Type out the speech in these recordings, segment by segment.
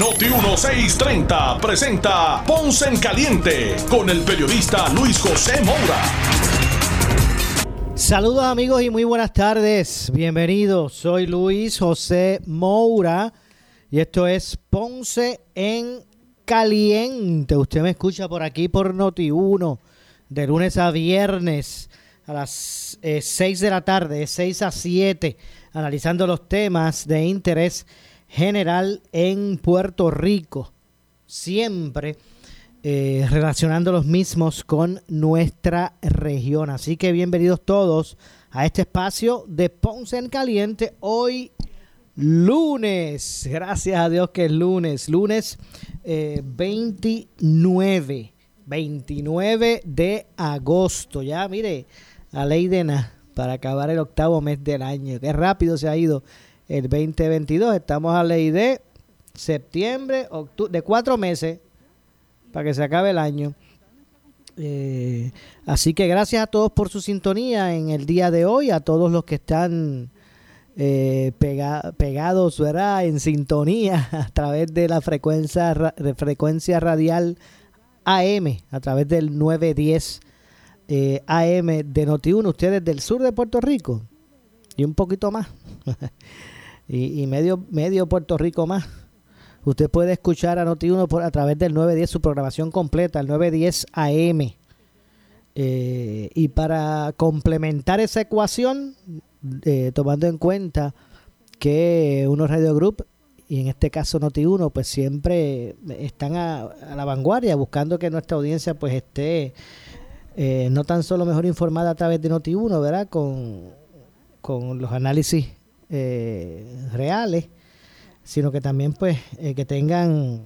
Noti 1630 presenta Ponce en Caliente con el periodista Luis José Moura. Saludos amigos y muy buenas tardes. Bienvenidos. Soy Luis José Moura y esto es Ponce en Caliente. Usted me escucha por aquí por Noti 1 de lunes a viernes a las 6 eh, de la tarde, 6 a 7, analizando los temas de interés general en Puerto Rico. Siempre eh, relacionando los mismos con nuestra región. Así que bienvenidos todos a este espacio de Ponce en Caliente. Hoy lunes, gracias a Dios que es lunes, lunes 29, eh, 29 de agosto. Ya, mire, a ley de nada para acabar el octavo mes del año. Qué rápido se ha ido el 2022. Estamos a ley de septiembre, octubre, de cuatro meses para que se acabe el año. Eh, así que gracias a todos por su sintonía en el día de hoy, a todos los que están eh, pegados ¿verdad? en sintonía a través de la frecuencia, de frecuencia radial AM, a través del 910 eh, AM de Noti1, ustedes del sur de Puerto Rico y un poquito más, y, y medio, medio Puerto Rico más. Usted puede escuchar a Noti1 por, a través del 910, su programación completa, el 910 AM. Eh, y para complementar esa ecuación, eh, tomando en cuenta que unos Radio Group, y en este caso Noti1, pues siempre están a, la vanguardia, buscando que nuestra audiencia pues esté eh, no tan solo mejor informada a través de Noti1, ¿verdad? Con, con los análisis reales sino que también pues eh, que tengan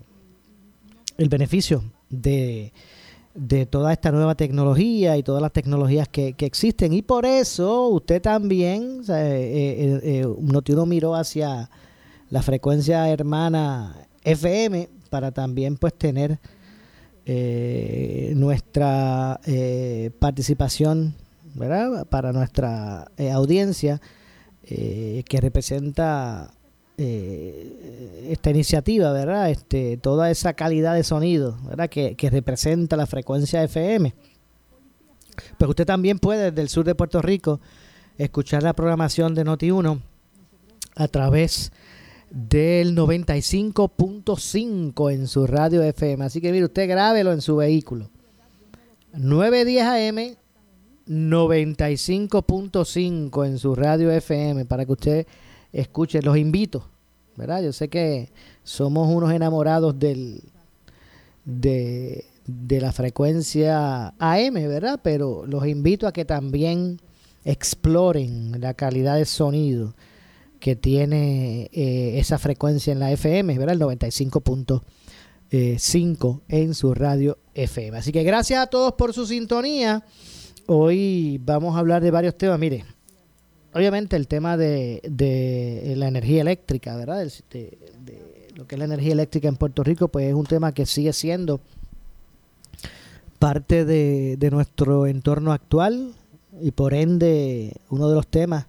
el beneficio de, de, toda esta nueva tecnología y todas las tecnologías que, existen. Y por eso usted también, o eh, eh, uno miró hacia la frecuencia hermana FM para también pues tener nuestra participación ¿verdad? para nuestra audiencia que representa eh, esta iniciativa, ¿verdad? Este, toda esa calidad de sonido, ¿verdad? Que, representa la frecuencia FM. Pues usted también puede desde el sur de Puerto Rico escuchar la programación de Noti1 a través del 95.5 en su radio FM. Así que mire, usted grábelo en su vehículo. 910 AM 95.5 en su radio FM para que usted escuchen, los invito, ¿verdad? Yo sé que somos unos enamorados del, de, la frecuencia AM, ¿verdad? Pero los invito a que también exploren la calidad de sonido que tiene eh, esa frecuencia en la FM, ¿verdad? El 95.5 eh, en su radio FM. Así que gracias a todos por su sintonía. Hoy vamos a hablar de varios temas. Mire, obviamente el tema de, la energía eléctrica, ¿verdad? De, lo que es la energía eléctrica en Puerto Rico, pues es un tema que sigue siendo parte de, nuestro entorno actual y por ende uno de los temas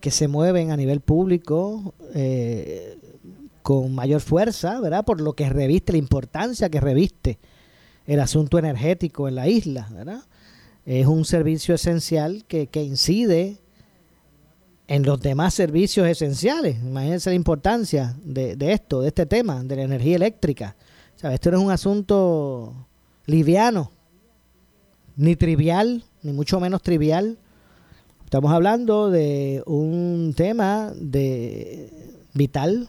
que se mueven a nivel público eh, con mayor fuerza, ¿verdad? Por lo que reviste, la importancia que reviste el asunto energético en la isla, ¿verdad? Es un servicio esencial que, que incide en los demás servicios esenciales. Imagínense la importancia de, esto, de este tema, de la energía eléctrica. O esto no es un asunto liviano, ni trivial, ni mucho menos trivial. Estamos hablando de un tema de vital,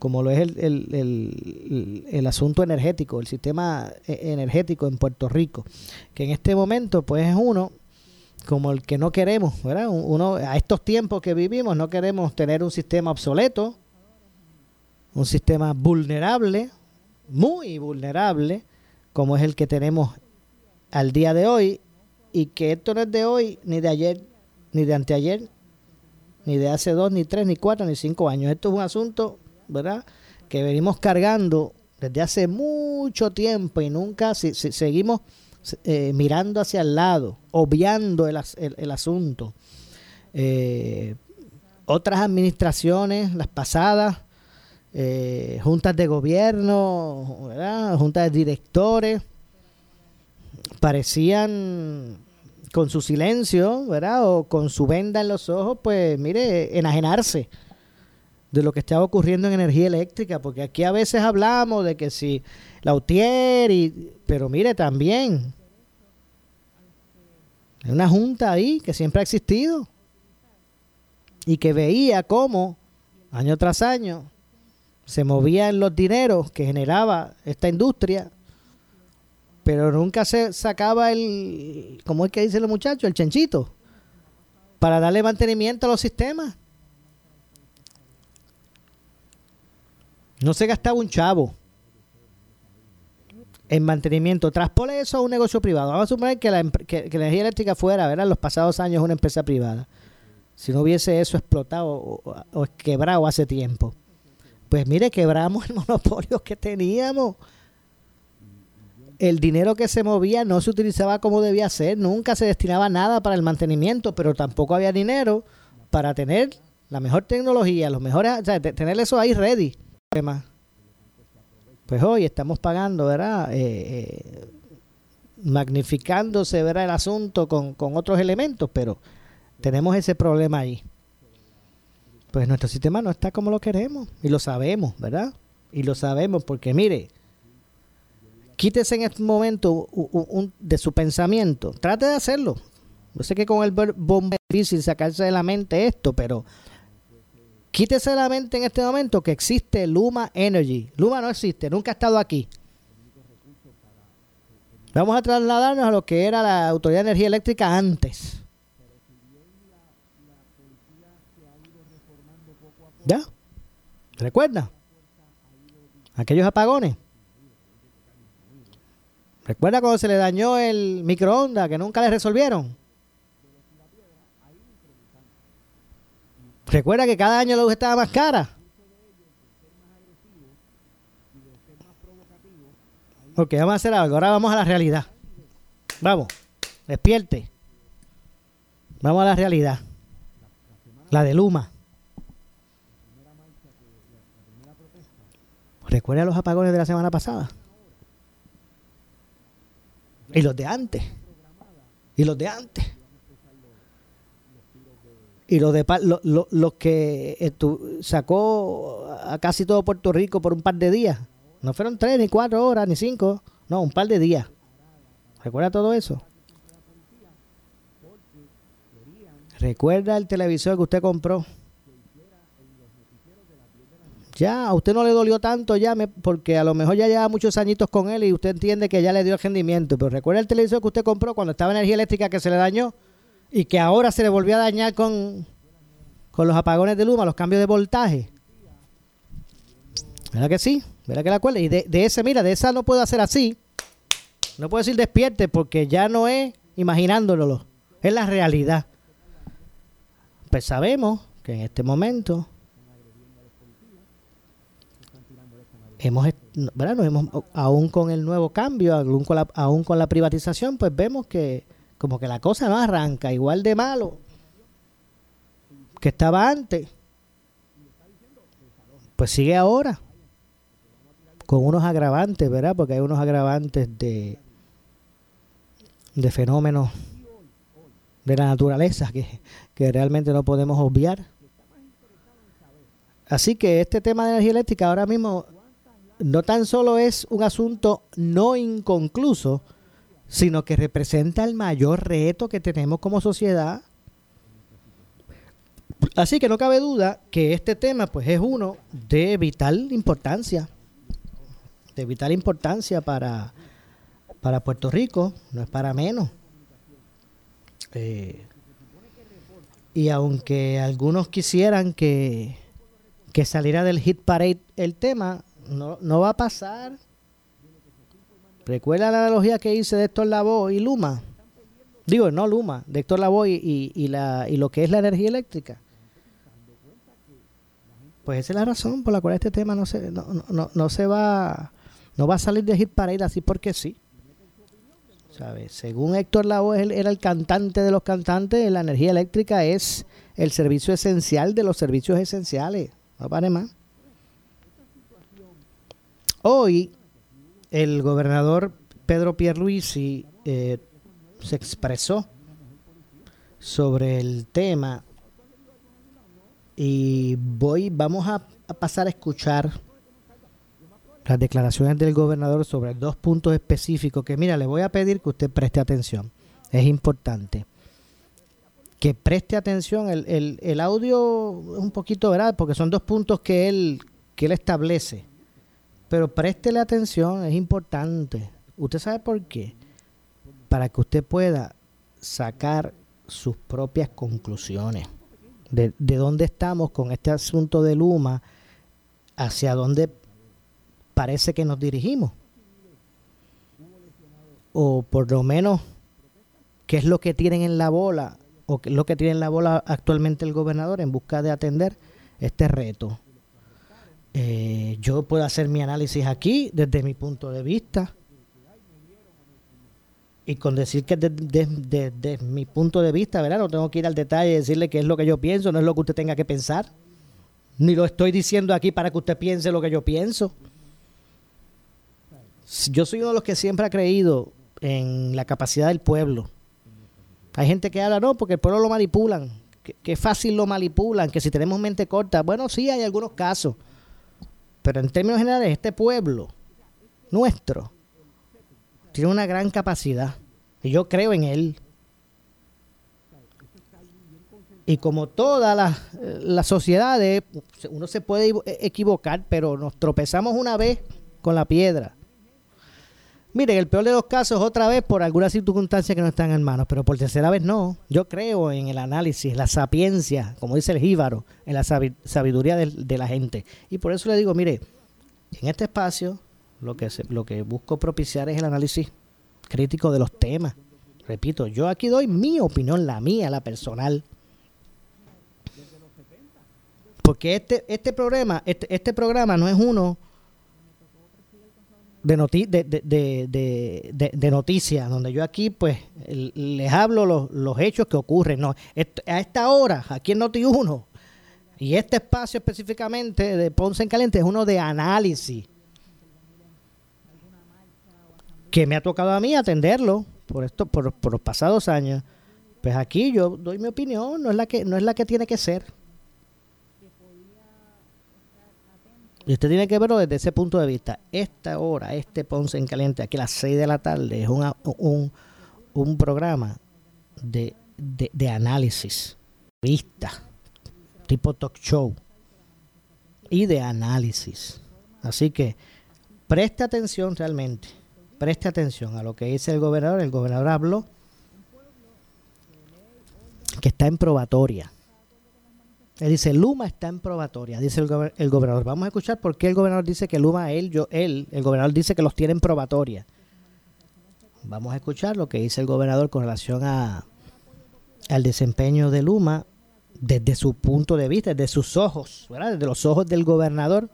como lo es el, el, el, asunto energético, el sistema e, energético en Puerto Rico, que en este momento pues es uno como el que no queremos, ¿verdad? Uno, a estos tiempos que vivimos no queremos tener un sistema obsoleto, un sistema vulnerable, muy vulnerable, como es el que tenemos al día de hoy y que esto no es de hoy, ni de ayer, ni de anteayer, ni de hace dos, ni tres, ni cuatro, ni cinco años. Esto es un asunto, ¿verdad?, que venimos cargando desde hace mucho tiempo y nunca si, seguimos eh, mirando hacia el lado, obviando el, el, asunto. Eh, otras administraciones, las pasadas, eh, juntas de gobierno, juntas de directores, parecían con su silencio, ¿verdad? O con su venda en los ojos, pues mire, enajenarse de lo que estaba ocurriendo en energía eléctrica, porque aquí a veces hablamos de que si la UTIER, y, pero mire también, hay una junta ahí que siempre ha existido y que veía cómo año tras año se movían los dineros que generaba esta industria, pero nunca se sacaba el, como es que dicen los muchachos, el chanchito, para darle mantenimiento a los sistemas. No se gastaba un chavo en mantenimiento. Traspole eso a un negocio privado. Vamos a suponer que la, energía eléctrica fuera, ¿verdad? Los pasados años una empresa privada. Si no hubiese eso explotado o, quebrado hace tiempo. Pues mire, quebramos el monopolio que teníamos. El dinero que se movía no se utilizaba como debía ser. Nunca se destinaba nada para el mantenimiento, pero tampoco había dinero para tener la mejor tecnología, los mejores, tener eso ahí ready pues hoy estamos pagando, ¿verdad? Eh, eh, magnificándose, ¿verdad? El asunto con, con otros elementos, pero tenemos ese problema ahí. Pues nuestro sistema no está como lo queremos y lo sabemos, ¿verdad? Y lo sabemos porque, mire, quítese en este momento de su pensamiento, trate de hacerlo. Yo sé que con el bomba es difícil sacarse de la mente esto, pero Quítese la mente en este momento que existe Luma Energy. Luma no existe, nunca ha estado aquí. Vamos a trasladarnos a lo que era la Autoridad de Energía Eléctrica antes. ¿Ya? ¿Recuerda? Aquellos apagones. ¿Recuerda cuando se le dañó el microondas que nunca le resolvieron? Recuerda que cada año la luz estaba más cara. Ok, vamos a hacer algo. Ahora vamos a la realidad. Vamos, despierte. Vamos a la realidad. La de Luma. Recuerda los apagones de la semana pasada. Y los de antes. Y los de antes y los de lo, que sacó a casi todo Puerto Rico por un par de días. No fueron tres, ni cuatro horas, ni cinco. No, un par de días. ¿Recuerda todo eso? ¿Recuerda el televisor que usted compró? Ya, a usted no le dolió tanto ya, porque a lo mejor ya lleva muchos añitos con él y usted entiende que ya le dio el rendimiento. Pero ¿recuerda el televisor que usted compró cuando estaba energía eléctrica que se le dañó? Y que ahora se le volvió a dañar con, con los apagones de Luma, los cambios de voltaje. ¿Verdad que sí? ¿Verdad que la cual? Y de, de ese, mira, de esa no puedo hacer así. No puedo decir despierte porque ya no es imaginándolo, es la realidad. Pues sabemos que en este momento hemos, ¿verdad? Nos hemos, aún con el nuevo cambio, aún con, la, aún con la privatización, pues vemos que como que la cosa no arranca igual de malo que estaba antes. Pues sigue ahora con unos agravantes, ¿verdad? Porque hay unos agravantes de de fenómenos de la naturaleza que, que realmente no podemos obviar. Así que este tema de energía eléctrica ahora mismo no tan solo es un asunto no inconcluso, sino que representa el mayor reto que tenemos como sociedad. Así que no cabe duda que este tema pues es uno de vital importancia, de vital importancia para, para Puerto Rico, no es para menos. Eh, y aunque algunos quisieran que, que saliera del hit parade el tema, no, no va a pasar ¿Recuerda la analogía que hice de Héctor Lavoe y Luma? Digo, no Luma, de Héctor Lavoe y, y, la, y lo que es la energía eléctrica. Pues esa es la razón por la cual este tema no se, no, no, no se va no va a salir de hit para ir así porque sí. ¿Sabes? Según Héctor Lavoe era el cantante de los cantantes, la energía eléctrica es el servicio esencial de los servicios esenciales. No pare más. Hoy el gobernador Pedro Pierluisi eh, se expresó sobre el tema y voy, vamos a, pasar a escuchar las declaraciones del gobernador sobre dos puntos específicos que mira, le voy a pedir que usted preste atención. Es importante. Que preste atención. El, el, audio es un poquito, ¿verdad? Porque son dos puntos que él, que él establece. Pero préstele atención, es importante. ¿Usted sabe por qué? Para que usted pueda sacar sus propias conclusiones. De, de dónde estamos con este asunto de Luma, hacia dónde parece que nos dirigimos. O por lo menos, qué es lo que tienen en la bola, o qué es lo que tiene en la bola actualmente el gobernador en busca de atender este reto. Eh, yo puedo hacer mi análisis aquí desde mi punto de vista. Y con decir que desde, mi punto de vista, ¿verdad? No tengo que ir al detalle y decirle qué es lo que yo pienso, no es lo que usted tenga que pensar. Ni lo estoy diciendo aquí para que usted piense lo que yo pienso. Yo soy uno de los que siempre ha creído en la capacidad del pueblo. Hay gente que habla, no, porque el pueblo lo manipulan, que fácil lo manipulan, que si tenemos mente corta. Bueno, sí, hay algunos casos pero en términos generales, este pueblo nuestro tiene una gran capacidad. Y yo creo en él. Y como todas las, sociedades, uno se puede equivocar, pero nos tropezamos una vez con la piedra. Miren, el peor de los casos, otra vez por alguna circunstancia que no están en manos, pero por tercera vez no. Yo creo en el análisis, la sapiencia, como dice el jíbaro, en la sabiduría de, la gente. Y por eso le digo, mire, en este espacio lo que, busco propiciar es el análisis crítico de los temas. Repito, yo aquí doy mi opinión, la mía, la personal. Porque este, este programa, este, este programa no es uno de, noti de, de, de, noticias, donde yo aquí pues les hablo los, los hechos que ocurren. No, a esta hora, aquí en Noti1, y este espacio específicamente de Ponce en Caliente es uno de análisis que me ha tocado a mí atenderlo por esto por, por los pasados años. Pues aquí yo doy mi opinión, no es la que no es la que tiene que ser. Y usted tiene que verlo desde ese punto de vista. Esta hora, este Ponce en Caliente, aquí a las 6 de la tarde, es un, un programa de, de, análisis, vista, tipo talk show y de análisis. Así que preste atención realmente, preste atención a lo que dice el gobernador. El gobernador habló que está en probatoria él dice, Luma está en probatoria, dice el, gobernador. Vamos a escuchar por qué el gobernador dice que Luma, él, yo, él, el gobernador dice que los tiene en probatoria. Vamos a escuchar lo que dice el gobernador con relación a al desempeño de Luma desde su punto de vista, desde sus ojos, ¿verdad? desde los ojos del gobernador.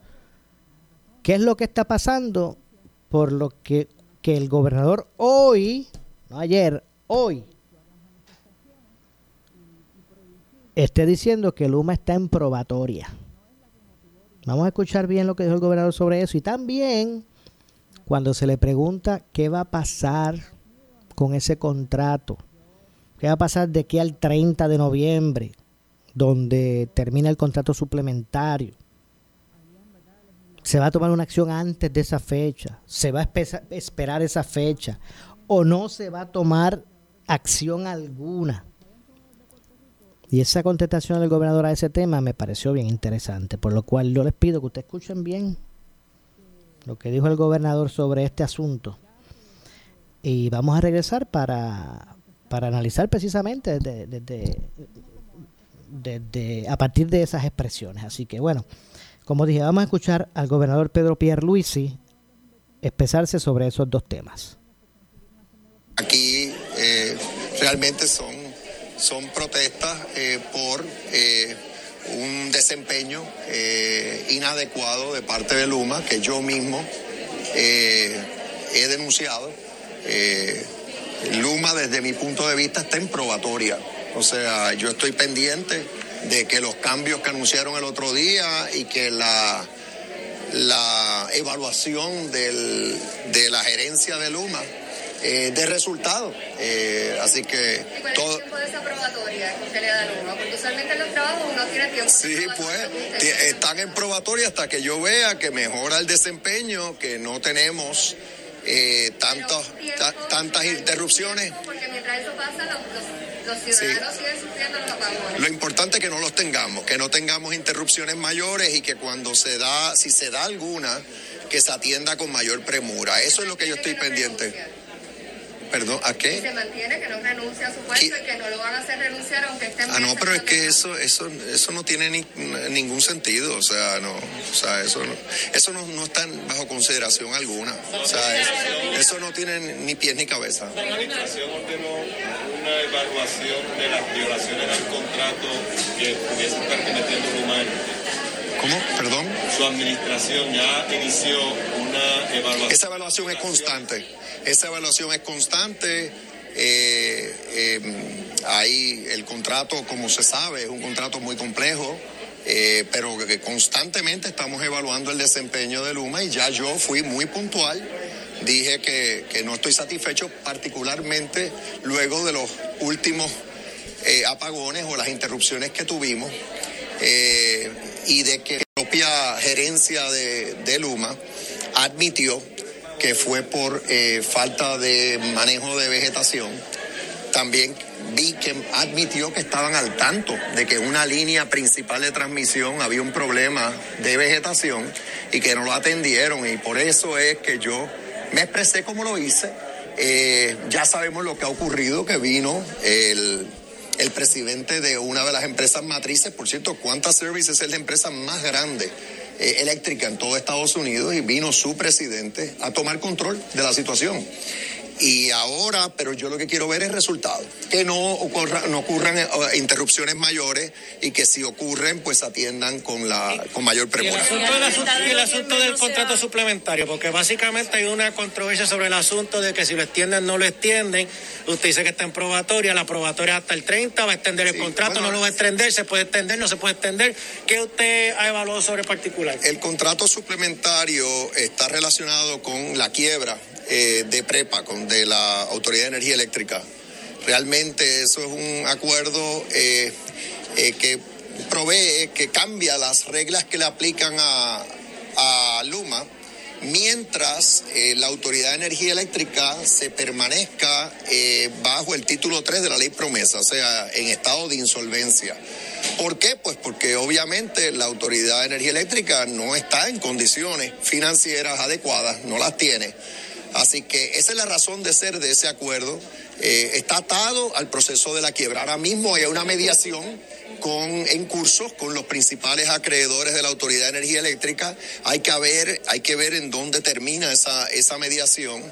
¿Qué es lo que está pasando? Por lo que, que el gobernador hoy, no ayer, hoy, esté diciendo que Luma está en probatoria. Vamos a escuchar bien lo que dijo el gobernador sobre eso y también cuando se le pregunta qué va a pasar con ese contrato, qué va a pasar de aquí al 30 de noviembre, donde termina el contrato suplementario. Se va a tomar una acción antes de esa fecha, se va a esperar esa fecha o no se va a tomar acción alguna. Y esa contestación del gobernador a ese tema me pareció bien interesante, por lo cual yo les pido que ustedes escuchen bien lo que dijo el gobernador sobre este asunto. Y vamos a regresar para, para analizar precisamente desde, desde, a partir de esas expresiones. Así que bueno, como dije, vamos a escuchar al gobernador Pedro Pierluisi expresarse sobre esos dos temas. Aquí eh, realmente son, son protestas eh, por eh, un desempeño inadecuado de parte de Luma que yo mismo he denunciado. Luma desde mi punto de vista está en probatoria. O sea, yo estoy pendiente de que los cambios que anunciaron el otro día y que la, la evaluación del, de la gerencia de Luma eh, de resultados. Eh, así que ¿Y todo... el tiempo de esa probatoria que le da a Luma? Porque usualmente en los trabajos uno tiene tiempo. Sí, pues están en probatoria hasta que yo vea que mejora el desempeño, que no tenemos eh, tantos, tantas interrupciones. Porque mientras eso pasa, los, los, ciudadanos siguen sufriendo los apagones. Lo importante es que no los tengamos, que no tengamos interrupciones mayores y que cuando se da, si se da alguna, que se atienda con mayor premura. Eso es lo que yo estoy pendiente. Perdón, ¿a qué? Se mantiene que no renuncia a su puesto y que no lo van a hacer renunciar aunque esté Ah, no, pero es que eso, eso, eso no tiene ni, ningún sentido, o sea, no, o sea, eso no, eso no, no está bajo consideración alguna, o sea, eso, eso no tiene ni pies ni cabeza. La administración ordenó una evaluación de las violaciones al contrato que pudiesen estar cometiendo humanos. ¿Cómo? Perdón. Su administración ya inició una evaluación. Esa evaluación es constante. Esa evaluación es constante. Eh, eh, el contrato, como se sabe, es un contrato muy complejo. Eh, pero constantemente estamos evaluando el desempeño de Luma y ya yo fui muy puntual. Dije que, que no estoy satisfecho, particularmente luego de los últimos apagones o las interrupciones que tuvimos y de que la propia gerencia de, de Luma admitió que fue por eh, falta de manejo de vegetación. También vi que admitió que estaban al tanto de que una línea principal de transmisión había un problema de vegetación y que no lo atendieron y por eso es que yo me expresé como lo hice. Eh, ya sabemos lo que ha ocurrido, que vino el, el presidente de una de las empresas matrices, por cierto, Quanta Services es la empresa más grande eh, eléctrica en todo Estados Unidos y vino su presidente a tomar control de la situación. Y ahora, pero yo lo que quiero ver es resultados, que no, ocurra, no ocurran eh, interrupciones mayores y que si ocurren, pues atiendan con la con mayor premura. Y el asunto, del contrato suplementario, porque básicamente hay una controversia sobre el asunto de que si lo extienden no lo extienden. Usted dice que está en probatoria, la probatoria hasta el 30, va a extender el contrato, no lo va a extender, se puede extender, no se puede extender. ¿Qué usted ha evaluado sobre particular? El contrato suplementario está relacionado con la quiebra eh, de prepa, con, de la Autoridad de Energía Eléctrica. Realmente eso es un acuerdo eh, eh, que provee, que cambia las reglas que le aplican a, a Luma, mientras la Autoridad de Energía Eléctrica se permanezca bajo el título 3 de la ley promesa, o sea, en estado de insolvencia. ¿Por qué? Pues porque obviamente la Autoridad de Energía Eléctrica no está en condiciones financieras adecuadas, no las tiene Así que esa es la razón de ser de ese acuerdo. Eh, está atado al proceso de la quiebra. Ahora mismo hay una mediación con, en curso con los principales acreedores de la Autoridad de Energía Eléctrica. Hay que ver, hay que ver en dónde termina esa, esa mediación,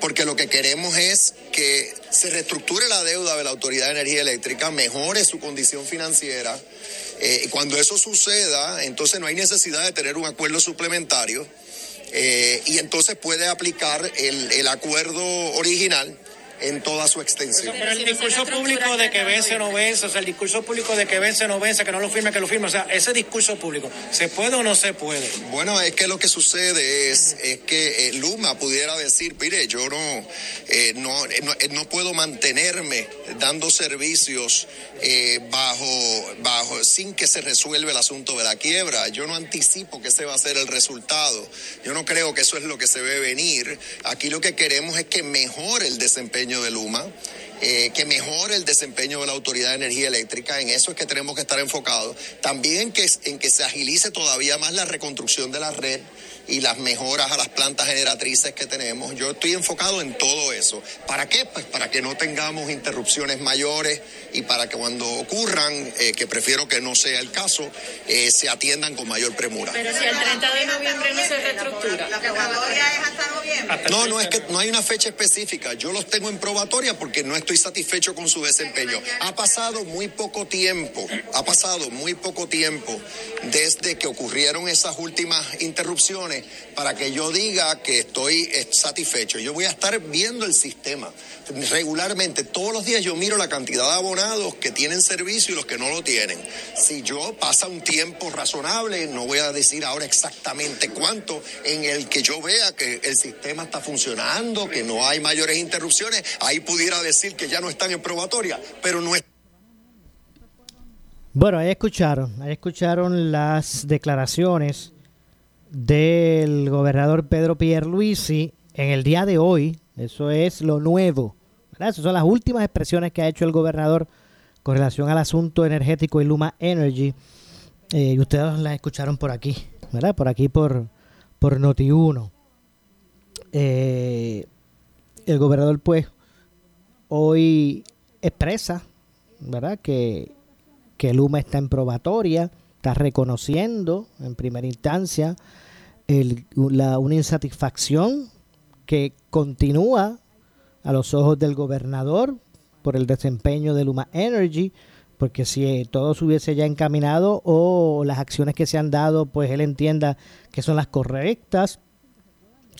porque lo que queremos es que se reestructure la deuda de la Autoridad de Energía Eléctrica, mejore su condición financiera. Eh, cuando eso suceda, entonces no hay necesidad de tener un acuerdo suplementario eh, y entonces puede aplicar el, el acuerdo original en toda su extensión. Pero el discurso público de que vence o no vence, o sea, el discurso público de que vence o no vence, que no lo firme, que lo firme, o sea, ese discurso público, ¿se puede o no se puede? Bueno, es que lo que sucede es, es que eh, Luma pudiera decir, mire, yo no, eh, no, no, eh, no, puedo mantenerme dando servicios bajo, bajo, sin que se resuelva el asunto de la quiebra. Yo no anticipo que ese va a ser el resultado. Yo no creo que eso es lo que se ve venir. Aquí lo que queremos es que mejore el desempeño de Luma, eh, que mejore el desempeño de la Autoridad de Energía Eléctrica. En eso es que tenemos que estar enfocados. También que, en que se agilice todavía más la reconstrucción de la red y las mejoras a las plantas generatrices que tenemos. Yo estoy enfocado en todo eso. ¿Para qué? Pues para que no tengamos interrupciones mayores y para que cuando ocurran, eh, que prefiero que no sea el caso, eh, se atiendan con mayor premura. Pero si el 30 de noviembre no se reestructura. La probatoria es hasta noviembre. No, no es que no hay una fecha específica. Yo los tengo en probatoria porque no estoy satisfecho con su desempeño. Ha pasado muy poco tiempo, ha pasado muy poco tiempo desde que ocurrieron esas últimas interrupciones para que yo diga que estoy satisfecho. Yo voy a estar viendo el sistema regularmente. Todos los días yo miro la cantidad de abonados que tienen servicio y los que no lo tienen. Si yo pasa un tiempo razonable, no voy a decir ahora exactamente cuánto, en el que yo vea que el sistema está funcionando, que no hay mayores interrupciones, ahí pudiera decir que ya no están en probatoria, pero no es bueno, ahí escucharon, ahí escucharon las declaraciones del gobernador Pedro Pierluisi en el día de hoy. Eso es lo nuevo. Esas son las últimas expresiones que ha hecho el gobernador con relación al asunto energético y Luma Energy. Eh, y ustedes las escucharon por aquí, ¿verdad? Por aquí por, por Noti1. Eh, el gobernador, pues, hoy expresa. Que que Luma está en probatoria, está reconociendo en primera instancia la, una insatisfacción que continúa a los ojos del gobernador por el desempeño de Luma Energy, porque si todo se hubiese ya encaminado o las acciones que se han dado, pues él entienda que son las correctas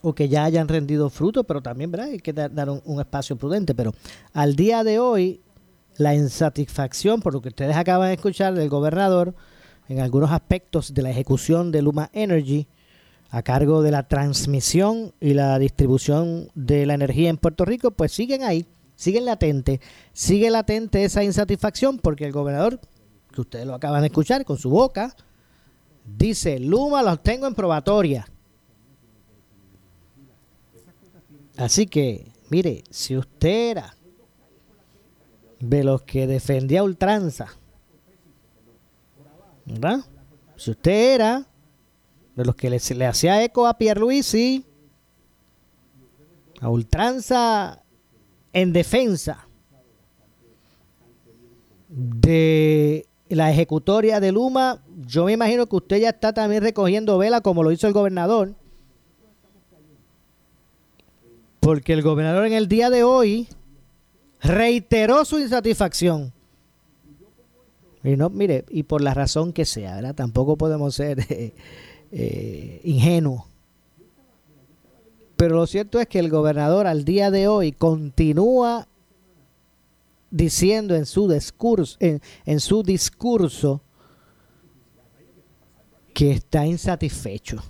o que ya hayan rendido fruto, pero también ¿verdad? hay que dar, un, un, espacio prudente. Pero al día de hoy, la insatisfacción por lo que ustedes acaban de escuchar del gobernador en algunos aspectos de la ejecución de Luma Energy a cargo de la transmisión y la distribución de la energía en Puerto Rico, pues siguen ahí, siguen latente, sigue latente esa insatisfacción porque el gobernador, que ustedes lo acaban de escuchar con su boca, dice, Luma los tengo en probatoria. Así que, mire, si usted era de los que defendía ultranza. ¿Verdad? Si usted era de los que le, hacía eco a Pierluisi, a ultranza en defensa de la ejecutoria de Luma, yo me imagino que usted ya está también recogiendo vela como lo hizo el gobernador. Porque el gobernador en el día de hoy reiteró su insatisfacción. Y mire, y por la razón que sea, ¿verdad? Tampoco podemos ser eh, ingenuos. Pero lo cierto es que el gobernador al día de hoy continúa diciendo en su discurso, en su discurso que está insatisfecho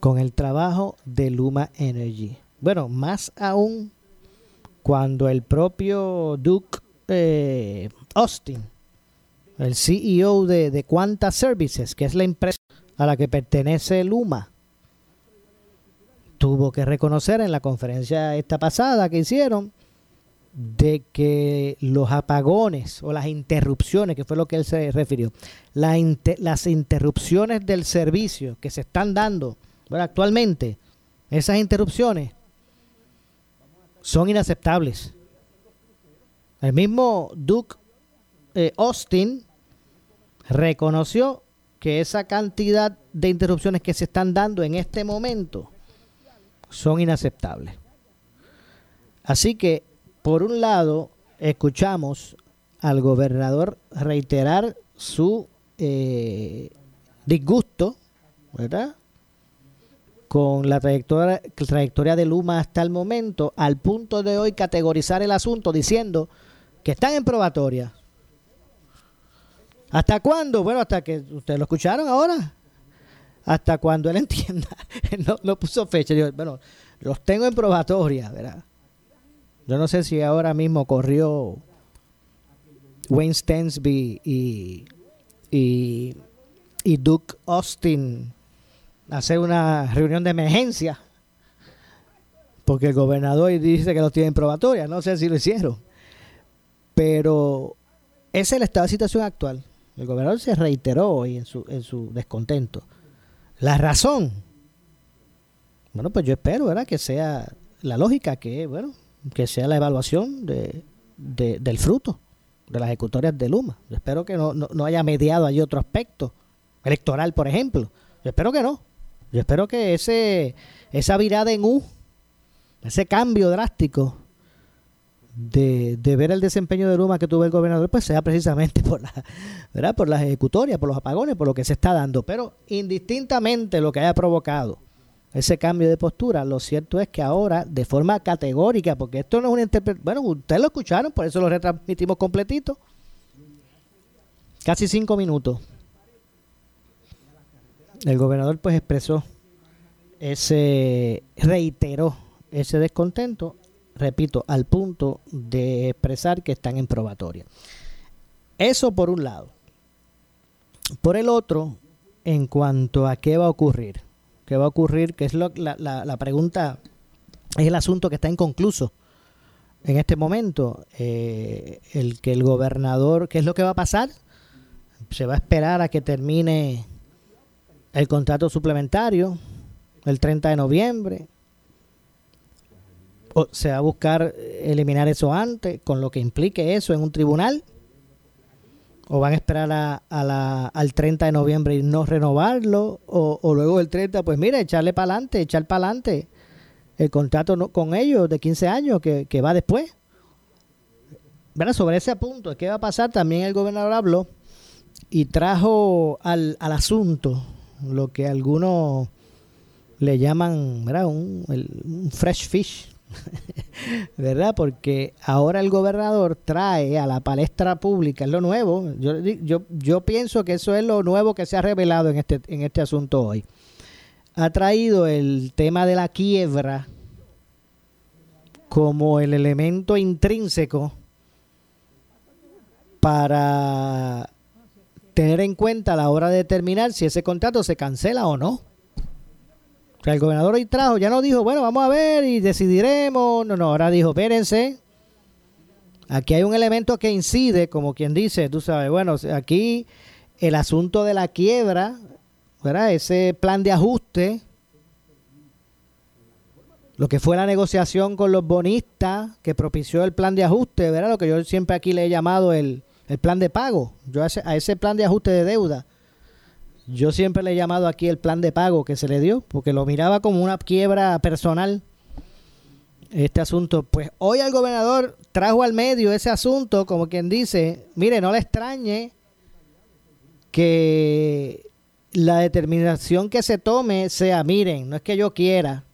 con el trabajo de Luma Energy. Bueno, más aún cuando el propio Duke eh, Austin, el CEO de, de Quanta Services, que es la empresa a la que pertenece Luma, tuvo que reconocer en la conferencia esta pasada que hicieron de que los apagones o las interrupciones, que fue lo que él se refirió, las interrupciones del servicio que se están dando actualmente, esas interrupciones son inaceptables. El mismo Duke eh, Austin reconoció que esa cantidad de interrupciones que se están dando en este momento son inaceptables. Así que, por un lado, escuchamos al gobernador reiterar su eh, disgusto, ¿verdad? con la trayectoria, trayectoria de Luma hasta el momento, al punto de hoy categorizar el asunto diciendo que están en probatoria. ¿Hasta cuándo? Bueno, hasta que ustedes lo escucharon ahora. Hasta cuando él entienda. no, no puso fecha. bueno, los tengo en probatoria, ¿verdad? Yo no sé si ahora mismo corrió Wayne Stensby y, y, y Duke Austin hacer una reunión de emergencia porque el gobernador dice que los tienen probatoria. No sé si lo hicieron. Pero ese es el estado de situación actual. El gobernador se reiteró hoy en su, en su descontento. La razón. Bueno, pues yo espero, ¿verdad? Que sea la lógica, que, bueno, que sea la evaluación de, del fruto de las ejecutorias de Luma. Yo espero que no, no, haya mediado allí otro aspecto electoral, por ejemplo. Yo espero que no. Yo espero que ese esa virada en U, ese cambio drástico de, ver el desempeño de Luma que tuvo el gobernador, pues sea precisamente por la, ¿verdad? por las ejecutorias, por los apagones, por lo que se está dando. Pero indistintamente lo que haya provocado ese cambio de postura, lo cierto es que ahora, de forma categórica, porque esto no es una interpretación, bueno, ustedes lo escucharon, por eso lo retransmitimos completito, casi cinco minutos. El gobernador pues expresó ese, reiteró ese descontento repito, al punto de expresar que están en probatoria. Eso por un lado. Por el otro, en cuanto a qué va a ocurrir, qué va a ocurrir, que es lo, la, la, pregunta, es el asunto que está inconcluso en este momento. Eh, el que el gobernador, ¿qué es lo que va a pasar? Se va a esperar a que termine el contrato suplementario el 30 de noviembre o se va a buscar eliminar eso antes, con lo que implique eso en un tribunal, o van a esperar a, la, al 30 de noviembre y no renovarlo, o, luego el 30, pues mira, echarle para adelante, echar para adelante el contrato con ellos de 15 años que, va después. Sobre ese punto, ¿qué va a pasar? También el gobernador habló y trajo al, al asunto lo que algunos le llaman. Un, un fresh fish, ¿verdad? Porque ahora el gobernador trae a la palestra pública, es lo nuevo, yo, yo, yo pienso que eso es lo nuevo que se ha revelado en este, en este asunto hoy. Ha traído el tema de la quiebra como el elemento intrínseco para tener en cuenta a la hora de determinar si ese contrato se cancela o no el gobernador hoy trajo, ya no dijo, bueno, vamos a ver y decidiremos. No, no, ahora dijo, espérense. Aquí hay un elemento que incide, como quien dice, tú sabes, bueno, aquí el asunto de la quiebra, ¿verdad? Ese plan de ajuste, lo que fue la negociación con los bonistas que propició el plan de ajuste, ¿verdad? Lo que yo siempre aquí le he llamado el, el plan de pago. Yo a ese, a ese plan de ajuste de deuda yo siempre le he llamado aquí el plan de pago que se le dio, porque lo miraba como una quiebra personal. Este asunto, pues hoy el gobernador trajo al medio ese asunto, como quien dice, mire, no le extrañe que la determinación que se tome sea, miren, no es que yo quiera,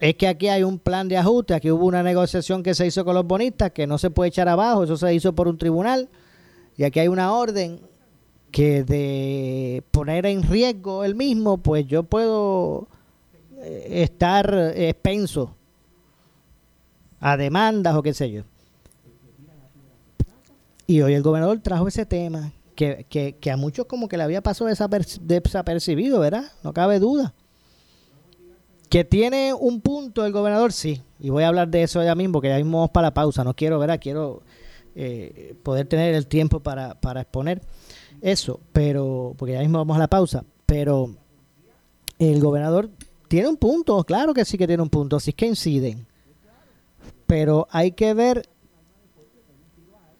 es que aquí hay un plan de ajuste, aquí hubo una negociación que se hizo con los bonistas, que no se puede echar abajo, eso se hizo por un tribunal, y aquí hay una orden que de poner en riesgo el mismo, pues yo puedo eh, estar expenso a demandas o qué sé yo. Y hoy el gobernador trajo ese tema que, que, que a muchos como que le había pasado desapercibido, ¿verdad? No cabe duda. Que tiene un punto el gobernador, sí. Y voy a hablar de eso ya mismo, porque ya mismo vamos para la pausa. No quiero, ¿verdad? Quiero eh, poder tener el tiempo para, para exponer eso, pero, porque ya mismo vamos a la pausa, pero el gobernador tiene un punto, claro que sí que tiene un punto, así que inciden. Pero hay que ver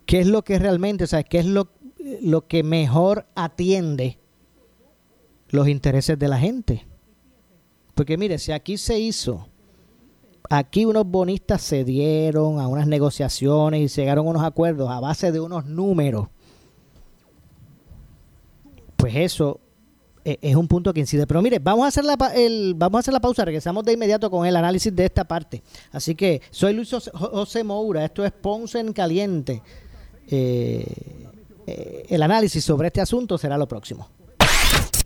qué es lo que realmente, o sea, qué es lo, lo que mejor atiende los intereses de la gente. Porque mire, si aquí se hizo, aquí unos bonistas se dieron a unas negociaciones y llegaron a unos acuerdos a base de unos números pues eso eh, es un punto que incide. Pero mire, vamos a hacer la, el, vamos a hacer la pausa, regresamos de inmediato con el análisis de esta parte. Así que soy Luis José Moura, esto es Ponce en Caliente. Eh, eh, el análisis sobre este asunto será lo próximo.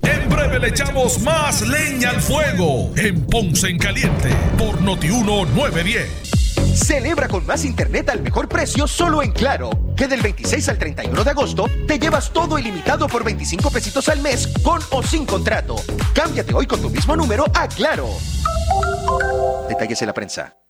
En breve le echamos más leña al fuego en Ponce en Caliente por Notiuno 910. Celebra con más internet al mejor precio solo en Claro. Que del 26 al 31 de agosto te llevas todo ilimitado por 25 pesitos al mes con o sin contrato. Cámbiate hoy con tu mismo número a Claro. Detalles en la prensa.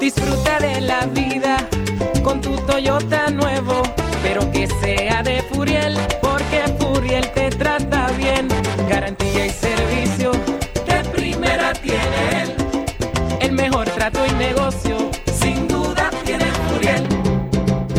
Disfruta de la vida con tu Toyota nuevo, pero que sea de Furiel, porque Furiel te trata bien. Garantía y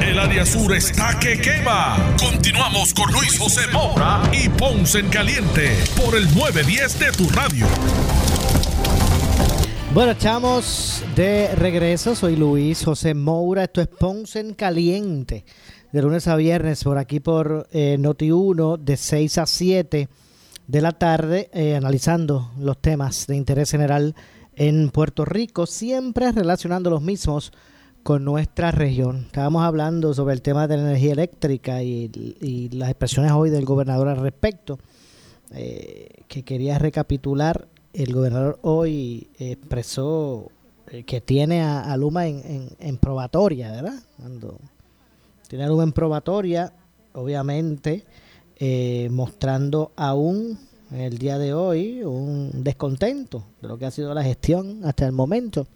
El área sur está que quema. Continuamos con Luis José Moura y Ponce en Caliente por el 910 de tu radio. Bueno, estamos de regreso. Soy Luis José Moura. Esto es Ponce en Caliente. De lunes a viernes por aquí por eh, Noti1 de 6 a 7 de la tarde, eh, analizando los temas de interés general en Puerto Rico, siempre relacionando los mismos con nuestra región. Estábamos hablando sobre el tema de la energía eléctrica y, las expresiones hoy del gobernador al respecto, eh, que quería recapitular. El gobernador hoy expresó eh, que tiene a, Luma en, en, en, probatoria, ¿verdad? Tiene a Luma en probatoria, obviamente, eh, mostrando aún el día de hoy un descontento de lo que ha sido la gestión hasta el momento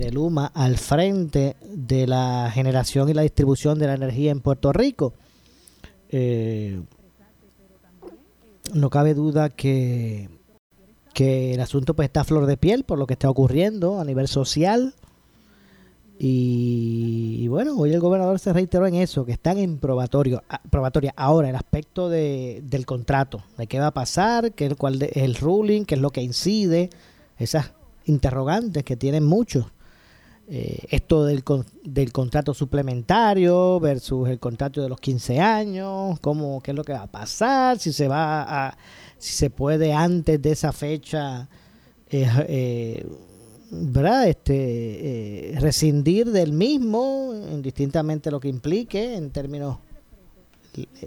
de Luma al frente de la generación y la distribución de la energía en Puerto Rico. Eh, no cabe duda que, que el asunto pues está a flor de piel por lo que está ocurriendo a nivel social. Y, y bueno, hoy el gobernador se reiteró en eso, que están en probatorio, probatoria. Ahora, el aspecto de, del contrato, de qué va a pasar, qué cuál es el ruling, qué es lo que incide, esas interrogantes que tienen muchos eh, esto del, del contrato suplementario versus el contrato de los 15 años, cómo, qué es lo que va a pasar, si se va a, si se puede antes de esa fecha eh, eh, ¿verdad? Este, eh, rescindir del mismo, indistintamente lo que implique en términos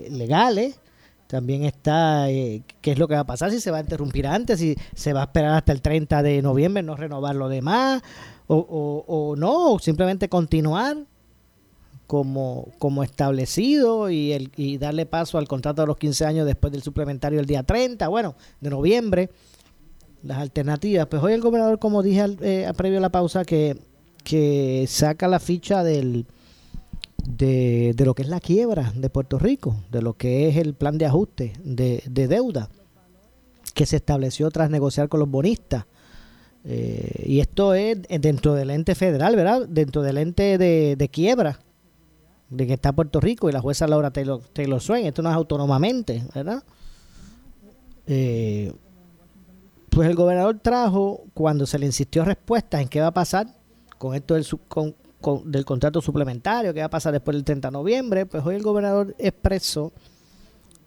legales. También está eh, qué es lo que va a pasar, si se va a interrumpir antes, si se va a esperar hasta el 30 de noviembre, no renovar lo demás, o, o, o no, simplemente continuar como, como establecido y, el, y darle paso al contrato de los 15 años después del suplementario el día 30, bueno, de noviembre. Las alternativas. Pues hoy el gobernador, como dije al, eh, previo a la pausa, que, que saca la ficha del, de, de, lo que es la quiebra de Puerto Rico, de lo que es el plan de ajuste de, de deuda que se estableció tras negociar con los bonistas. Eh, y esto es dentro del ente federal, ¿verdad? Dentro del ente de, quiebra de que está Puerto Rico y la jueza Laura Taylor, Taylor Swain. Esto no es autónomamente, ¿verdad? Eh, pues el gobernador trajo, cuando se le insistió respuestas en qué va a pasar con esto del, con, con, del contrato suplementario, qué va a pasar después del 30 de noviembre, pues hoy el gobernador expresó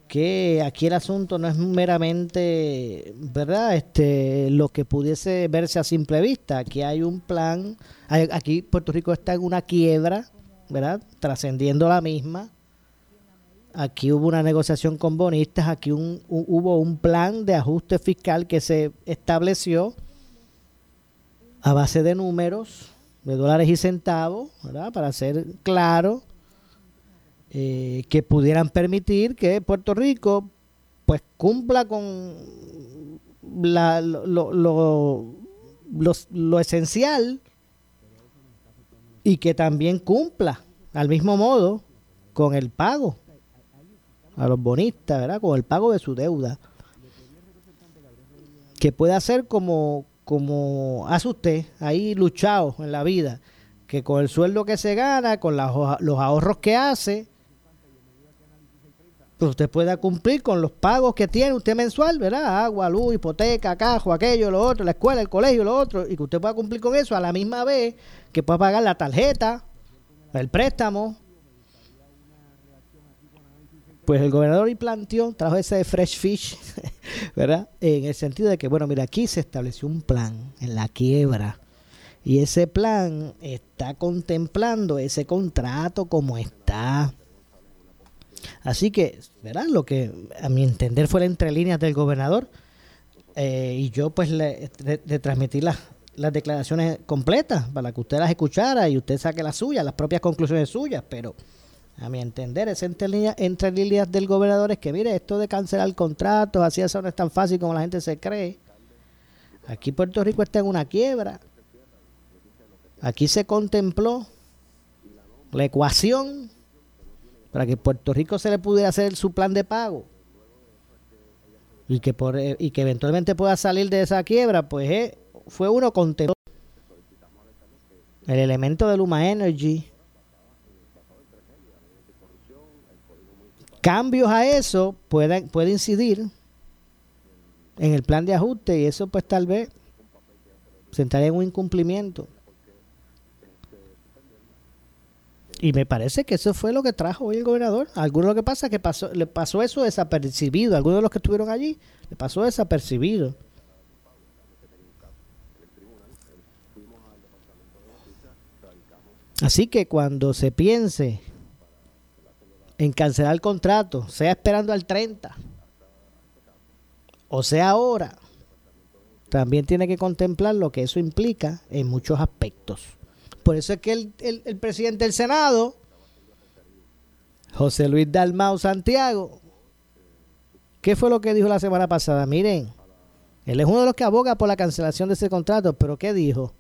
que aquí el asunto no es meramente, ¿verdad? Este, lo que pudiese verse a simple vista. Aquí hay un plan, hay, aquí Puerto Rico está en una quiebra, ¿verdad? Trascendiendo la misma. Aquí hubo una negociación con bonistas, aquí un, hubo un plan de ajuste fiscal que se estableció a base de números, de dólares y centavos, ¿verdad? Para ser claro, eh, que pudieran permitir que Puerto Rico pues cumpla con la, lo, lo, lo, esencial y que también cumpla al mismo modo con el pago a los bonistas, ¿verdad? Con el pago de su deuda. Que pueda ser como, como hace usted, ahí luchado en la vida, que con el sueldo que se gana, con los ahorros que hace, pues usted pueda cumplir con los pagos que tiene usted mensual, ¿verdad? Agua, luz, hipoteca, cajo, aquello, lo otro, la escuela, el colegio, lo otro, y que usted pueda cumplir con eso a la misma vez que pueda pagar la tarjeta, el préstamo. Pues el gobernador y planteó, trajo ese fresh fish, ¿verdad? En el sentido de que, bueno, mira, aquí se estableció un plan en la quiebra. Y ese plan está contemplando ese contrato como está Así que, ¿verdad? Lo que a mi entender fue la entrelínea del gobernador eh, y yo pues le, de, transmitir las, las declaraciones completas para que usted las escuchara y usted saque las suyas, las propias conclusiones suyas, pero a mi entender esa entrelínea, entre líneas del gobernador es que mire, esto de cancelar contratos, así eso no es tan fácil como la gente se cree. Aquí Puerto Rico está en una quiebra. Aquí se contempló la ecuación para que Puerto Rico se le pudiera hacer su plan de pago y que por eh, y que eventualmente pueda salir de esa quiebra, pues eh, fue uno contento el elemento de Luma Energy. Cambios a eso pueden puede incidir en el plan de ajuste y eso pues tal vez sentaría en un incumplimiento. Y me parece que eso fue lo que trajo hoy el gobernador. Algunos lo que pasa es que pasó, le pasó eso desapercibido. Algunos de los que estuvieron allí le pasó desapercibido. Así que cuando se piense en cancelar el contrato, sea esperando al 30 o sea ahora, también tiene que contemplar lo que eso implica en muchos aspectos. Por eso es que el, el, presidente del Senado, José Luis Dalmau Santiago, ¿qué fue lo que dijo la semana pasada? Miren, él es uno de los que aboga por la cancelación de ese contrato, pero ¿qué dijo?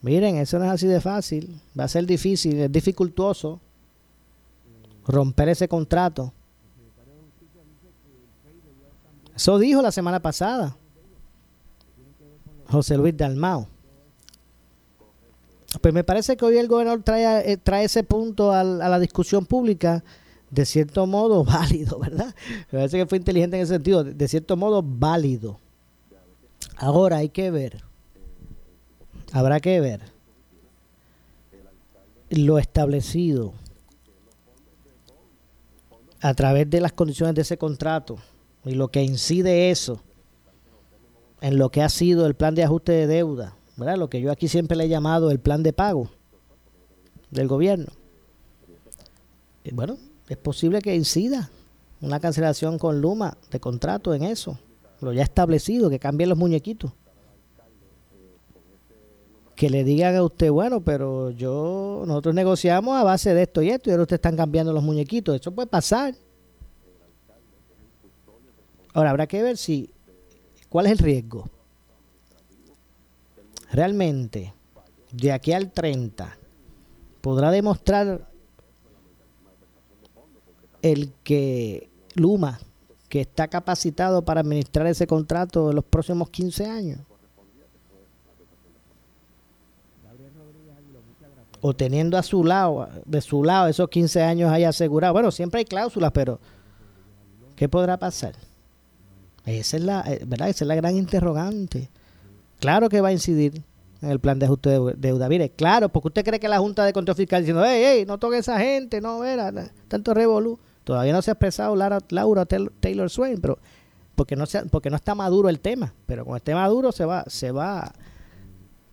Miren, eso no es así de fácil, va a ser difícil, es dificultuoso romper ese contrato. Eso dijo la semana pasada José Luis Dalmau. Pues me parece que hoy el gobernador trae, eh, trae ese punto a, la discusión pública de cierto modo válido, ¿verdad? Me parece que fue inteligente en ese sentido, de cierto modo válido. Ahora hay que ver, habrá que ver lo establecido a través de las condiciones de ese contrato y lo que incide eso en lo que ha sido el plan de ajuste de deuda Lo que yo aquí siempre le he llamado el plan de pago del gobierno. Bueno, es posible que incida una cancelación con Luma de contrato en eso, lo ya establecido, que cambien los muñequitos. Que le digan a usted, bueno, pero yo, nosotros negociamos a base de esto y esto, y ahora ustedes están cambiando los muñequitos. Eso puede pasar. Ahora habrá que ver si, cuál es el riesgo. Realmente, de aquí al 30, podrá demostrar el que Luma, que está capacitado para administrar ese contrato en los próximos 15 años. O teniendo a su lado, de su lado, esos 15 años ahí asegurados. Bueno, siempre hay cláusulas, pero ¿qué podrá pasar? Esa es la, eh, ¿verdad? Esa es la gran interrogante. Claro que va a incidir en el plan de ajuste de deuda. Mire, claro, porque usted cree que la Junta de Control Fiscal diciendo, hey, hey, no toque esa gente, no, verá, tanto revolú. Todavía no se ha expresado Laura, Laura Taylor Swain, pero porque no se, porque no está maduro el tema. Pero con esté maduro se va, se va,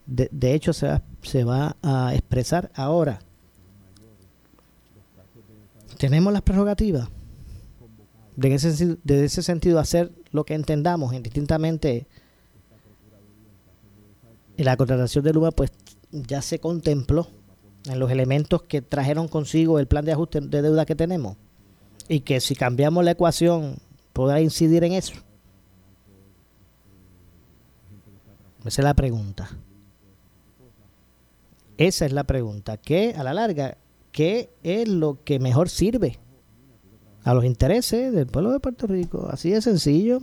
de, de hecho se va, se va a expresar ahora. Tenemos las prerrogativas de ese, de ese sentido hacer lo que entendamos indistintamente la contratación de Luma pues ya se contempló en los elementos que trajeron consigo el plan de ajuste de deuda que tenemos y que si cambiamos la ecuación podrá incidir en eso. Esa es la pregunta. Esa es la pregunta. ¿Qué, a la larga, qué es lo que mejor sirve a los intereses del pueblo de Puerto Rico? Así de sencillo.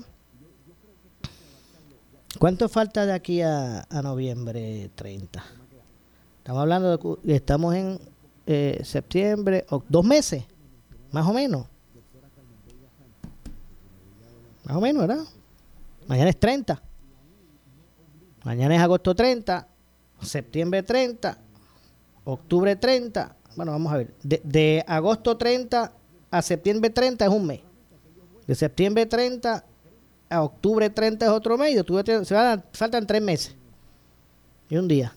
¿Cuánto falta de aquí a, noviembre 30? Estamos hablando de estamos en eh, septiembre, o dos meses, más o menos. Más o menos, ¿verdad? Mañana es 30. Mañana es agosto 30, septiembre 30, octubre 30. Bueno, vamos a ver. De, agosto 30 a septiembre 30 es un mes. De septiembre 30 a octubre 30 es otro mes. Se van faltan tres meses. Y un día.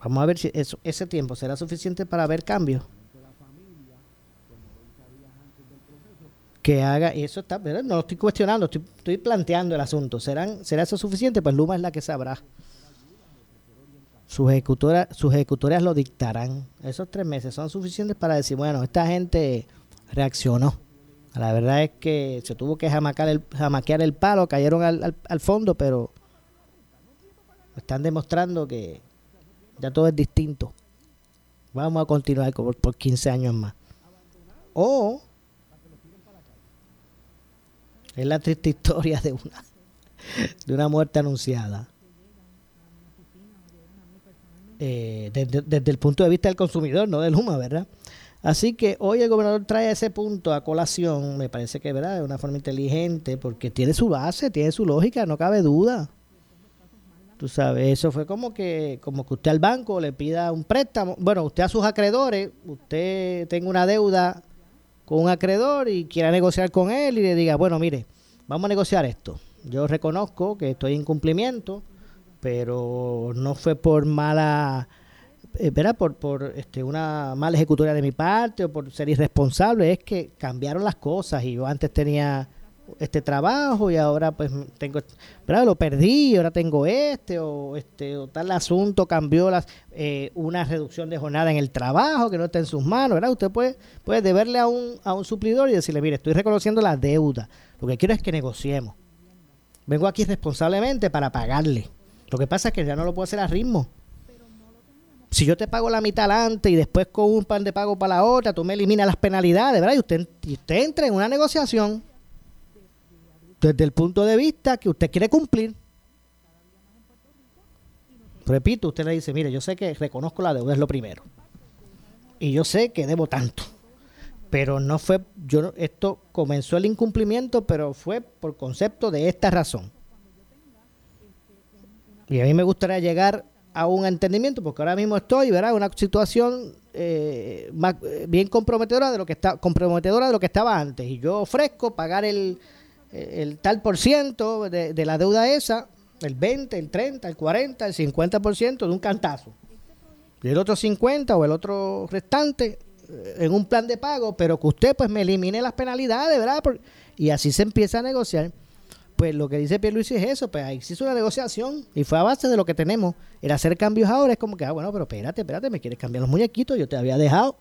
Vamos a ver si eso, ese tiempo será suficiente para ver cambios. que haga, y eso está, no lo estoy cuestionando, estoy, planteando el asunto. ¿Serán, ¿Será eso suficiente? Pues Luma es la que sabrá. Sus, ejecutoras, sus ejecutoras lo dictarán. Esos tres meses son suficientes para decir, bueno, esta gente reaccionó. La verdad es que se tuvo que jamaquear el, jamaquear el palo, cayeron al, al, fondo, pero están demostrando que ya todo es distinto. Vamos a continuar por, por 15 años más. O es la triste historia de una, de una muerte anunciada. Eh, desde, el punto de vista del consumidor, no del Luma, ¿verdad? Así que hoy el gobernador trae ese punto a colación, me parece que ¿verdad? de una forma inteligente, porque tiene su base, tiene su lógica, no cabe duda. Tú sabes, eso fue como que, como que usted al banco le pida un préstamo, bueno, usted a sus acreedores, usted tenga una deuda con un acreedor y quiera negociar con él y le diga, bueno, mire, vamos a negociar esto. Yo reconozco que estoy en cumplimiento, pero no fue por mala, eh, ¿verdad? Por, por este, una mala ejecutoria de mi parte o por ser irresponsable, es que cambiaron las cosas y yo antes tenía este trabajo y ahora pues tengo ¿verdad? lo perdí ahora tengo este o este o tal asunto cambió las eh, una reducción de jornada en el trabajo que no está en sus manos ¿verdad? usted puede puede deberle a un a un suplidor y decirle mire estoy reconociendo la deuda lo que quiero es que negociemos vengo aquí responsablemente para pagarle lo que pasa es que ya no lo puedo hacer a ritmo si yo te pago la mitad antes y después con un pan de pago para la otra, tú me eliminas las penalidades, ¿verdad? Y usted, y usted entra en una negociación desde el punto de vista que usted quiere cumplir. Repito, usted le dice, mire, yo sé que reconozco la deuda, es lo primero. Y yo sé que debo tanto. Pero no fue, yo esto comenzó el incumplimiento, pero fue por concepto de esta razón. Y a mí me gustaría llegar a un entendimiento, porque ahora mismo estoy, ¿verdad? Una situación eh, bien comprometedora de lo que está comprometedora de lo que estaba antes. Y yo ofrezco pagar el, eh, el tal por ciento de, de la deuda esa, el 20, el 30, el 40, el 50% de un cantazo. Y el otro 50 o el otro restante eh, en un plan de pago, pero que usted pues me elimine las penalidades, ¿verdad? Por- y así se empieza a negociar. Pues lo que dice Pierluisi es eso, pues ahí se hizo una negociación y fue a base de lo que tenemos. El hacer cambios ahora es como que, ah, bueno, pero espérate, espérate, me quieres cambiar los muñequitos, yo te había dejado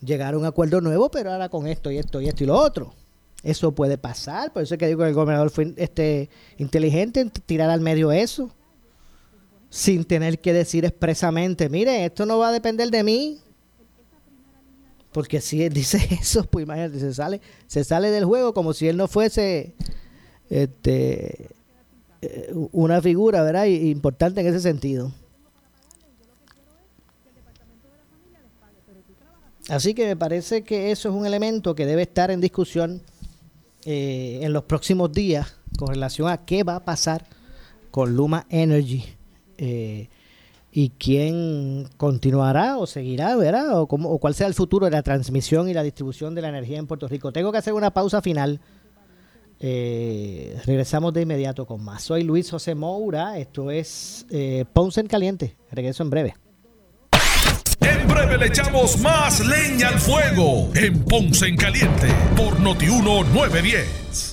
llegar a un acuerdo nuevo, pero ahora con esto y esto y esto y lo otro. Eso puede pasar, por eso es que digo que el gobernador fue este, inteligente en tirar al medio eso, sin tener que decir expresamente, mire, esto no va a depender de mí, porque si él dice eso, pues imagínate, se sale, se sale del juego como si él no fuese este eh, una figura, ¿verdad? Importante en ese sentido. Así que me parece que eso es un elemento que debe estar en discusión eh, en los próximos días con relación a qué va a pasar con Luma Energy eh, y quién continuará o seguirá, ¿verdad? O, cómo- o cuál será el futuro de la transmisión y la distribución de la energía en Puerto Rico. Tengo que hacer una pausa final. Eh, regresamos de inmediato con más. Soy Luis José Moura. Esto es eh, Ponce en Caliente. Regreso en breve. En breve le echamos más leña al fuego en Ponce en Caliente por Notiuno 910.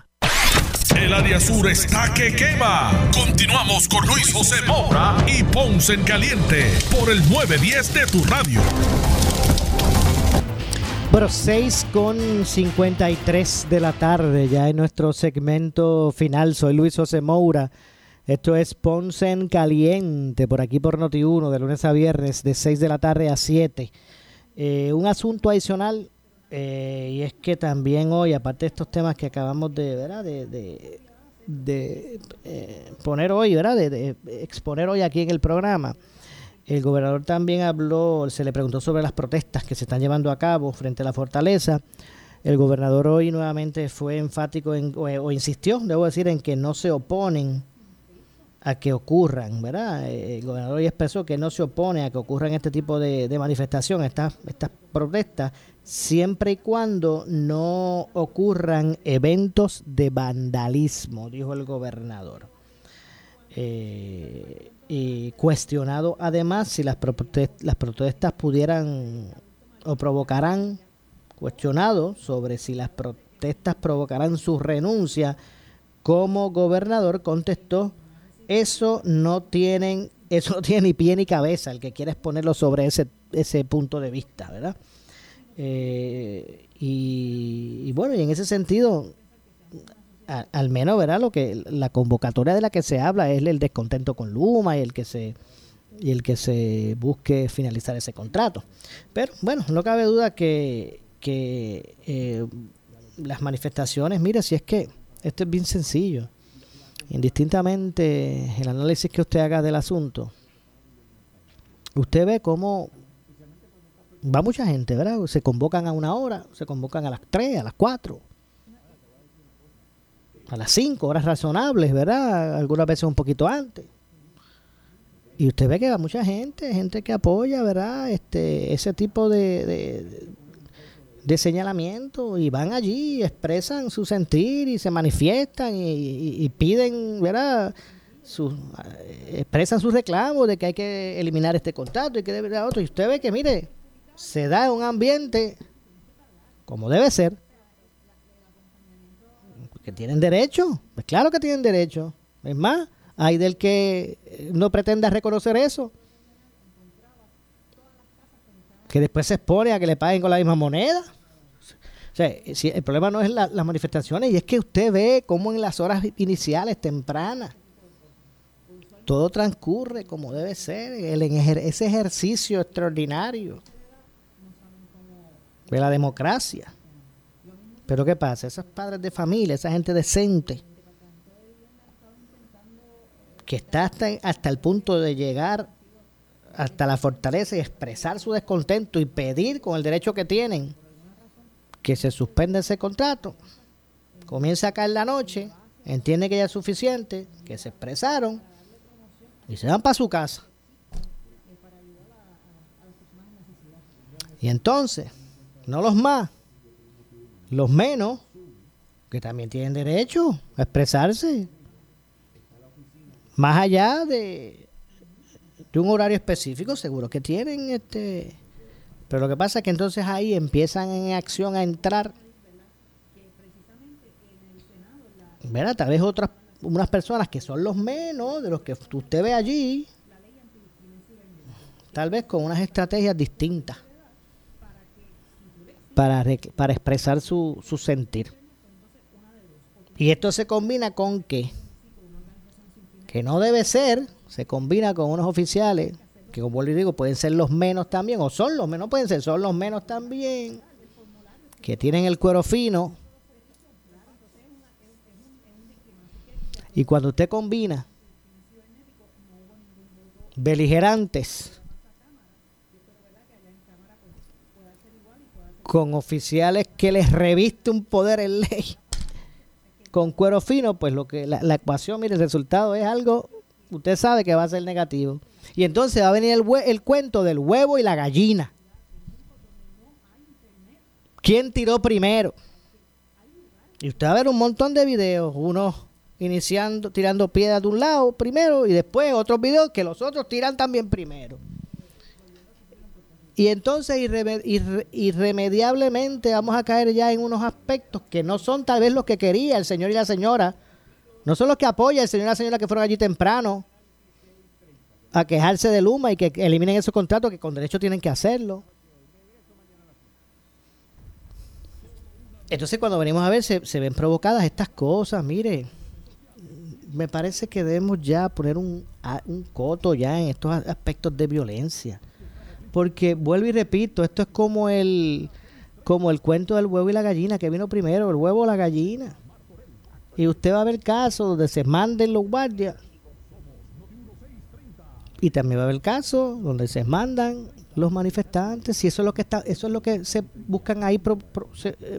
El área sur está que quema. Continuamos con Luis José Moura y Ponce en Caliente por el 910 de tu radio. Bueno, 6 con 53 de la tarde, ya en nuestro segmento final. Soy Luis José Moura. Esto es Ponce en Caliente, por aquí por Noti1, de lunes a viernes, de 6 de la tarde a 7. Eh, un asunto adicional, eh, y es que también hoy, aparte de estos temas que acabamos de, ¿verdad? de, de, eh, poner hoy, ¿verdad? De, exponer hoy aquí en el programa, el gobernador también habló, se le preguntó sobre las protestas que se están llevando a cabo frente a la fortaleza. El gobernador hoy nuevamente fue enfático en, o, insistió, debo decir, en que no se oponen a que ocurran, ¿verdad? Eh, El gobernador hoy expresó que no se opone a que ocurran este tipo de, de manifestaciones, estas, estas protestas, siempre y cuando no ocurran eventos de vandalismo, dijo el gobernador. Eh, y cuestionado además si las, prote- las protestas pudieran o provocarán, cuestionado sobre si las protestas provocarán su renuncia, como gobernador contestó, eso no tienen, eso no tiene ni pie ni cabeza, el que quiere exponerlo sobre ese, ese punto de vista, ¿verdad? Eh, y, y bueno, y en ese sentido, al menos, ¿verdad? Lo que la convocatoria de la que se habla es el descontento con Luma y el que se y el que se busque finalizar ese contrato. Pero bueno, no cabe duda que, que eh, las manifestaciones, mire, si es que esto es bien sencillo, indistintamente el análisis que usted haga del asunto, usted ve cómo va mucha gente, ¿verdad? Se convocan a una hora, se convocan a las 3, a las 4, a las 5, horas razonables, ¿verdad? Algunas veces un poquito antes. Y usted ve que va mucha gente, gente que apoya, ¿verdad? Este, ese tipo de, de, señalamiento y van allí, expresan su sentir y se manifiestan y, y- y piden, ¿verdad? Eh, expresan sus reclamos de que hay que eliminar este contrato y que debe haber otro. Y usted ve que, mire, se da un ambiente como debe ser. Que tienen derecho, pues claro que tienen derecho. Es más, hay del que eh, no pretenda reconocer eso. Que después se expone a que le paguen con la misma moneda. O sea, eh, si el problema no es la- las manifestaciones, y es que usted ve cómo en las horas iniciales, tempranas, todo transcurre como debe ser, el ese ejercicio extraordinario de la democracia. Pero ¿qué pasa? Esos padres de familia, esa gente decente, que está hasta, hasta el punto de llegar hasta la fortaleza y expresar su descontento y pedir con el derecho que tienen que se suspenda ese contrato, comienza a caer la noche, entiende que ya es suficiente, que se expresaron y se van para su casa. Y entonces, no los más, los menos, que también tienen derecho a expresarse, más allá de, de un horario específico, seguro que tienen este... Pero lo que pasa es que entonces ahí empiezan en acción a entrar. Tal vez otras, unas personas que son los menos de los que usted ve allí, tal vez con unas estrategias distintas para, para expresar su, su sentir. Y esto se combina con que, que no debe ser, se combina con unos oficiales que como les digo, pueden ser los menos también, o son los menos, pueden ser, son los menos también, que tienen el cuero fino. Y cuando usted combina beligerantes con oficiales que les reviste un poder en ley con cuero fino, pues lo que la, la ecuación, mire, el resultado es algo, usted sabe que va a ser negativo. Y entonces va a venir el, el cuento del huevo y la gallina. ¿Quién tiró primero? Y usted va a ver un montón de videos, unos iniciando, tirando piedras de un lado primero y después otros videos que los otros tiran también primero. Y entonces irremediablemente vamos a caer ya en unos aspectos que no son tal vez los que quería el señor y la señora, no son los que apoya el señor y la señora que fueron allí temprano, a quejarse de Luma y que eliminen esos contratos que con derecho tienen que hacerlo. Entonces cuando venimos a ver se, se ven provocadas estas cosas, mire, me parece que debemos ya poner un, un coto ya en estos aspectos de violencia. Porque vuelvo y repito, esto es como el como el cuento del huevo y la gallina, que vino primero, el huevo o la gallina. Y usted va a ver casos donde se manden los guardias y también va a haber casos donde se mandan los manifestantes y eso es lo que está eso es lo que se buscan ahí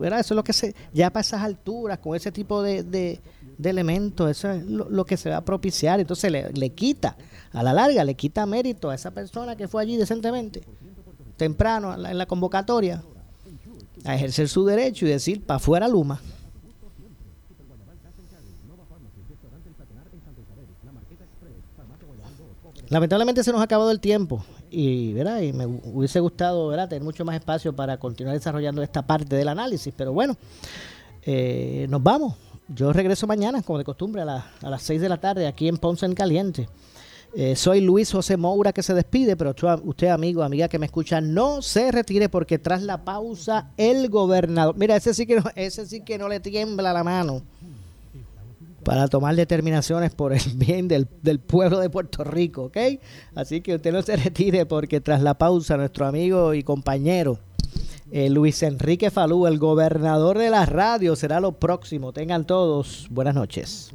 ¿verdad? eso es lo que se ya para esas alturas con ese tipo de, de, elementos eso es lo, que se va a propiciar entonces le, le, quita a la larga le quita mérito a esa persona que fue allí decentemente temprano en la, convocatoria a ejercer su derecho y decir para afuera Luma Lamentablemente se nos ha acabado el tiempo y, ¿verdad? y me hubiese gustado ¿verdad? tener mucho más espacio para continuar desarrollando esta parte del análisis, pero bueno, eh, nos vamos. Yo regreso mañana, como de costumbre, a, a las 6 de la tarde aquí en Ponce en Caliente. Eh, soy Luis José Moura que se despide, pero usted, amigo, amiga que me escucha, no se retire porque tras la pausa el gobernador, mira, ese sí que no, ese sí que no le tiembla la mano para tomar determinaciones por el bien del, pueblo de Puerto Rico, ¿ok? Así que usted no se retire porque tras la pausa nuestro amigo y compañero eh, Luis Enrique Falú, el gobernador de la radio, será lo próximo. Tengan todos buenas noches.